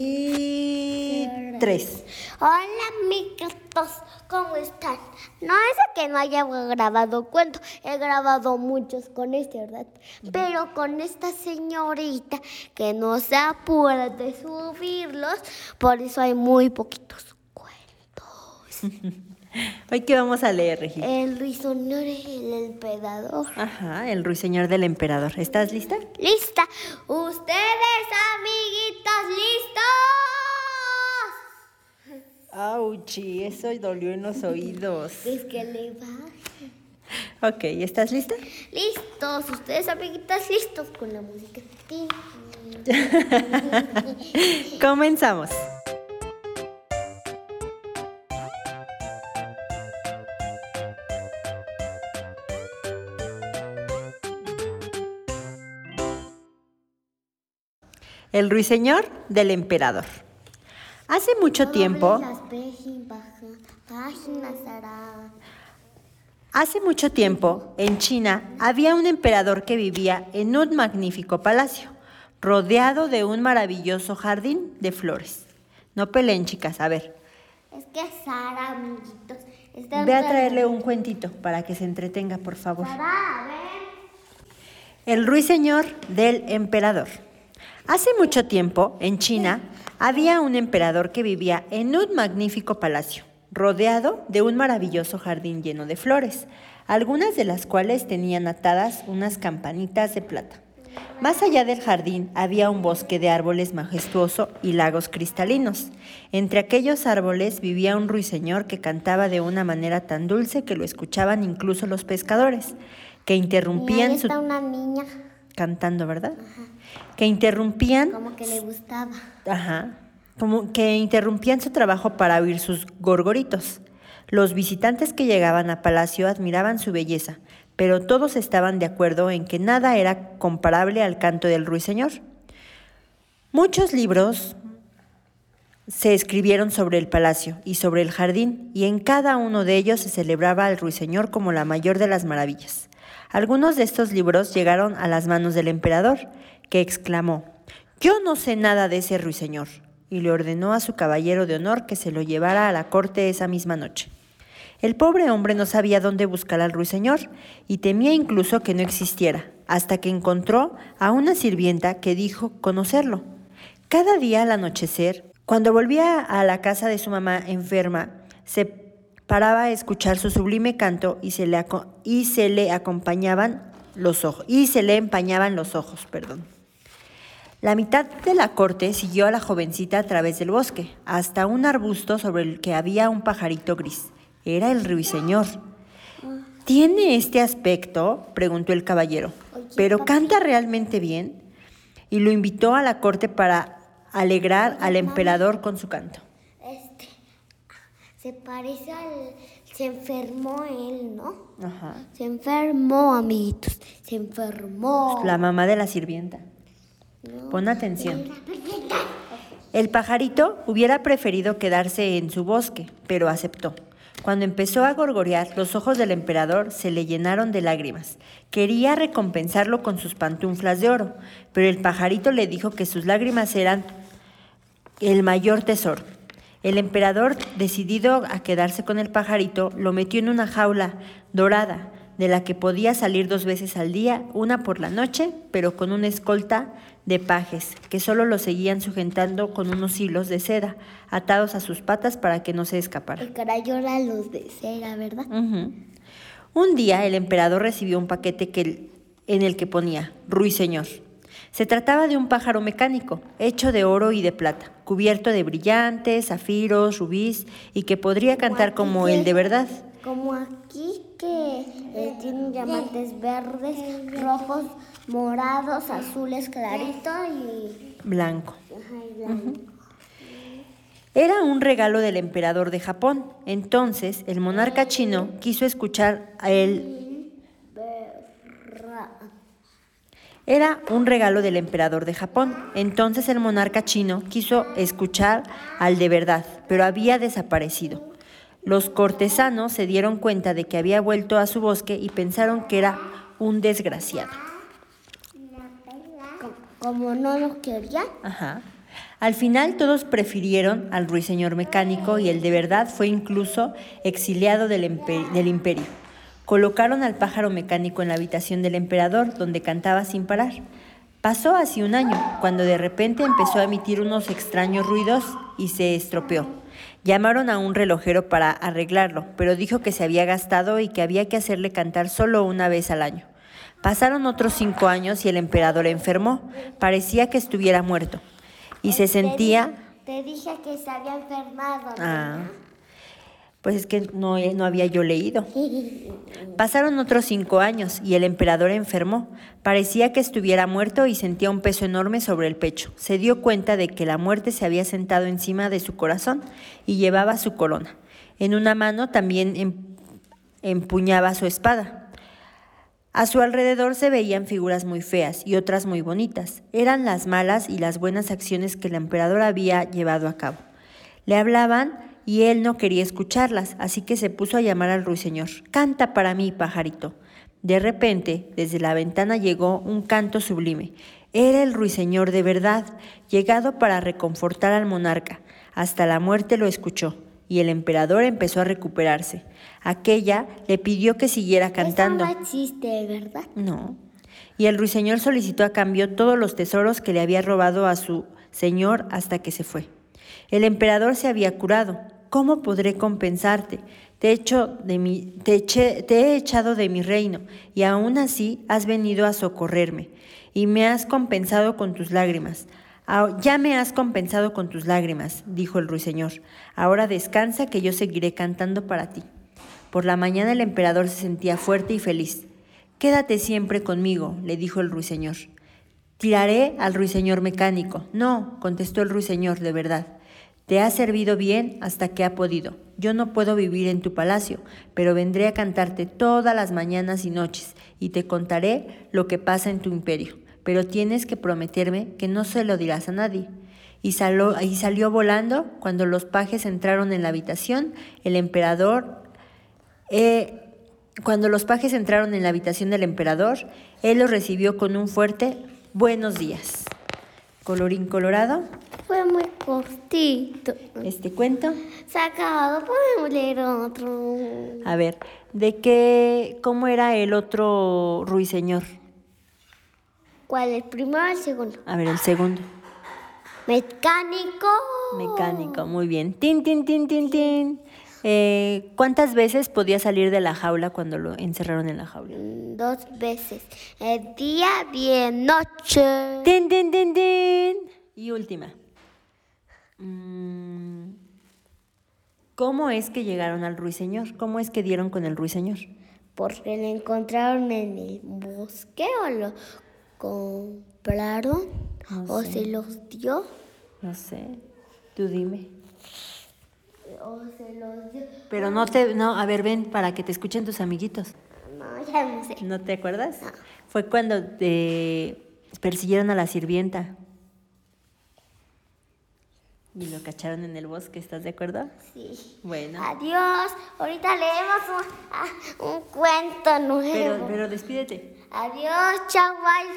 Y tres. Hola amiguitos, ¿cómo están? No es que no haya grabado cuentos, he grabado muchos con este, ¿verdad? Pero con esta señorita que no se apura de subirlos, por eso hay muy poquitos cuentos. Hoy qué vamos a leer, Regina. El ruiseñor es el emperador. Ajá, el ruiseñor del emperador. ¿Estás lista? Lista. Ustedes, amiguitos, listos. Auchi, eso dolió en los oídos. Es que le va. Ok, ¿estás lista? Listos, ustedes amiguitas listos con la música. Comenzamos. El ruiseñor del emperador. Hace mucho tiempo, hace mucho tiempo, en China había un emperador que vivía en un magnífico palacio, rodeado de un maravilloso jardín de flores. No peleen, chicas, a ver. Es que Sara, amiguitos, está Ve a traerle un cuentito para que se entretenga, por favor. Sara, a ver. El ruiseñor del emperador. Hace mucho tiempo, en China, había un emperador que vivía en un magnífico palacio, rodeado de un maravilloso jardín lleno de flores, algunas de las cuales tenían atadas unas campanitas de plata. Más allá del jardín había un bosque de árboles majestuoso y lagos cristalinos. Entre aquellos árboles vivía un ruiseñor que cantaba de una manera tan dulce que lo escuchaban incluso los pescadores, que Y ahí interrumpían su una niña, cantando, ¿verdad? Que interrumpían, como que le gustaba. ajá, como que interrumpían su trabajo para oír sus gorgoritos. Los visitantes que llegaban a palacio admiraban su belleza, pero todos estaban de acuerdo en que nada era comparable al canto del ruiseñor. Muchos libros se escribieron sobre el palacio y sobre el jardín, y en cada uno de ellos se celebraba al ruiseñor como la mayor de las maravillas. Algunos de estos libros llegaron a las manos del emperador, que exclamó, Yo no sé nada de ese ruiseñor, y le ordenó a su caballero de honor que se lo llevara a la corte esa misma noche. El pobre hombre no sabía dónde buscar al ruiseñor y temía incluso que no existiera, hasta que encontró a una sirvienta que dijo conocerlo. Cada día al anochecer, cuando volvía a la casa de su mamá enferma, se paraba a escuchar su sublime canto y se le, y se le acompañaban los ojos, y se le empañaban los ojos, perdón. La mitad de la corte siguió a la jovencita a través del bosque, hasta un arbusto sobre el que había un pajarito gris. Era el ruiseñor. ¿Tiene este aspecto? preguntó el caballero. ¿Pero canta realmente bien? Y lo invitó a la corte para alegrar al emperador con su canto. Este, se parece al... Se enfermó él, ¿no? Ajá. Se enfermó, amiguitos. Se enfermó. La mamá de la sirvienta. Pon atención. El pajarito hubiera preferido quedarse en su bosque, pero aceptó. Cuando empezó a gorgorear, los ojos del emperador se le llenaron de lágrimas. Quería recompensarlo con sus pantuflas de oro, pero el pajarito le dijo que sus lágrimas eran el mayor tesoro. El emperador, decidido a quedarse con el pajarito, lo metió en una jaula dorada, de la que podía salir dos veces al día, una por la noche, pero con una escolta de pajes, que solo lo seguían sujetando con unos hilos de seda, atados a sus patas para que no se escapara. El carayola los de cera, ¿verdad? Un día el emperador recibió un paquete que, en el que ponía Ruiseñor. Se trataba de un pájaro mecánico, hecho de oro y de plata, cubierto de brillantes, zafiros, rubíes, y que podría cantar como el de verdad. Como aquí que eh, tienen diamantes verdes, rojos, morados, azules clarito y, Blanco. ajá, y blanco. Era un regalo del emperador de Japón. Entonces, el monarca chino quiso escuchar a él. Ra- Era un regalo del emperador de Japón. Entonces el monarca chino quiso escuchar al de verdad, pero había desaparecido. Los cortesanos se dieron cuenta de que había vuelto a su bosque y pensaron que era un desgraciado. co- Como no los querían, Ajá. Al final todos prefirieron al ruiseñor mecánico y el de verdad fue incluso exiliado del, del imperio. Colocaron al pájaro mecánico en la habitación del emperador, donde cantaba sin parar. Pasó así un año, cuando de repente empezó a emitir unos extraños ruidos y se estropeó. Llamaron a un relojero para arreglarlo, pero dijo que se había gastado y que había que hacerle cantar solo una vez al año. Pasaron otros cinco años y el emperador enfermó. Parecía que estuviera muerto. Y se sentía... Te dije que se había enfermado. Ah. Pues es que no, no había yo leído. Pasaron otros cinco años y el emperador enfermó. Parecía que estuviera muerto y sentía un peso enorme sobre el pecho. Se dio cuenta de que la muerte se había sentado encima de su corazón y llevaba su corona. En una mano también em, empuñaba su espada. A su alrededor se veían figuras muy feas y otras muy bonitas. Eran las malas y las buenas acciones que el emperador había llevado a cabo. Le hablaban y él no quería escucharlas, así que se puso a llamar al ruiseñor. Canta para mí, pajarito. De repente, desde la ventana llegó un canto sublime. Era el ruiseñor de verdad, llegado para reconfortar al monarca. Hasta la muerte lo escuchó, y el emperador empezó a recuperarse. Aquella le pidió que siguiera cantando. Eso no existe, ¿verdad? No. Y el ruiseñor solicitó a cambio todos los tesoros que le había robado a su señor hasta que se fue. El emperador se había curado, ¿Cómo podré compensarte? Te, de mi, te, te he echado de mi reino, y aún así has venido a socorrerme, y me has compensado con tus lágrimas. Ya me has compensado con tus lágrimas, dijo el ruiseñor. Ahora descansa que yo seguiré cantando para ti. Por la mañana el emperador se sentía fuerte y feliz. Quédate siempre conmigo, le dijo el ruiseñor. Tiraré al ruiseñor mecánico. No, contestó el ruiseñor, de verdad. Te ha servido bien hasta que ha podido. Yo no puedo vivir en tu palacio, pero vendré a cantarte todas las mañanas y noches y te contaré lo que pasa en tu imperio. Pero tienes que prometerme que no se lo dirás a nadie. Y, salió volando cuando los pajes entraron en la habitación. El emperador eh, cuando los pajes entraron en la habitación del emperador, él los recibió con un fuerte buenos días. Colorín colorado. Fue muy cortito. ¿Este cuento? Se ha acabado, podemos leer otro. A ver, ¿de qué, cómo era el otro ruiseñor? ¿Cuál? ¿El primero o el segundo? A ver, el segundo. Mecánico. Mecánico, muy bien. Tin, tin, tin, tin, tin. Eh, ¿Cuántas veces podía salir de la jaula cuando lo encerraron en la jaula? Mm, dos veces. El día, bien, noche. Tin, tin, tin, tin. Y última. Mm, ¿Cómo es que llegaron al ruiseñor? ¿Cómo es que dieron con el ruiseñor? Porque lo encontraron en el bosque o lo compraron o se los dio. No sé. Tú dime. O se los dio. Pero no te, no, a ver, ven para que te escuchen tus amiguitos. No, ya no sé. ¿No te acuerdas? Fue cuando te persiguieron a la sirvienta. Y lo cacharon en el bosque, ¿estás de acuerdo? Sí. Bueno. Adiós. Ahorita leemos un, ah, un cuento nuevo. Pero, pero despídete. Adiós, chaval.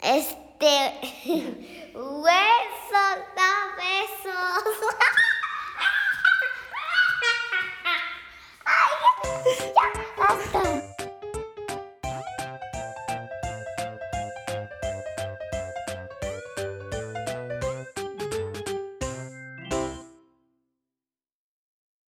Este. Hueso da besos. Ay, ya, hasta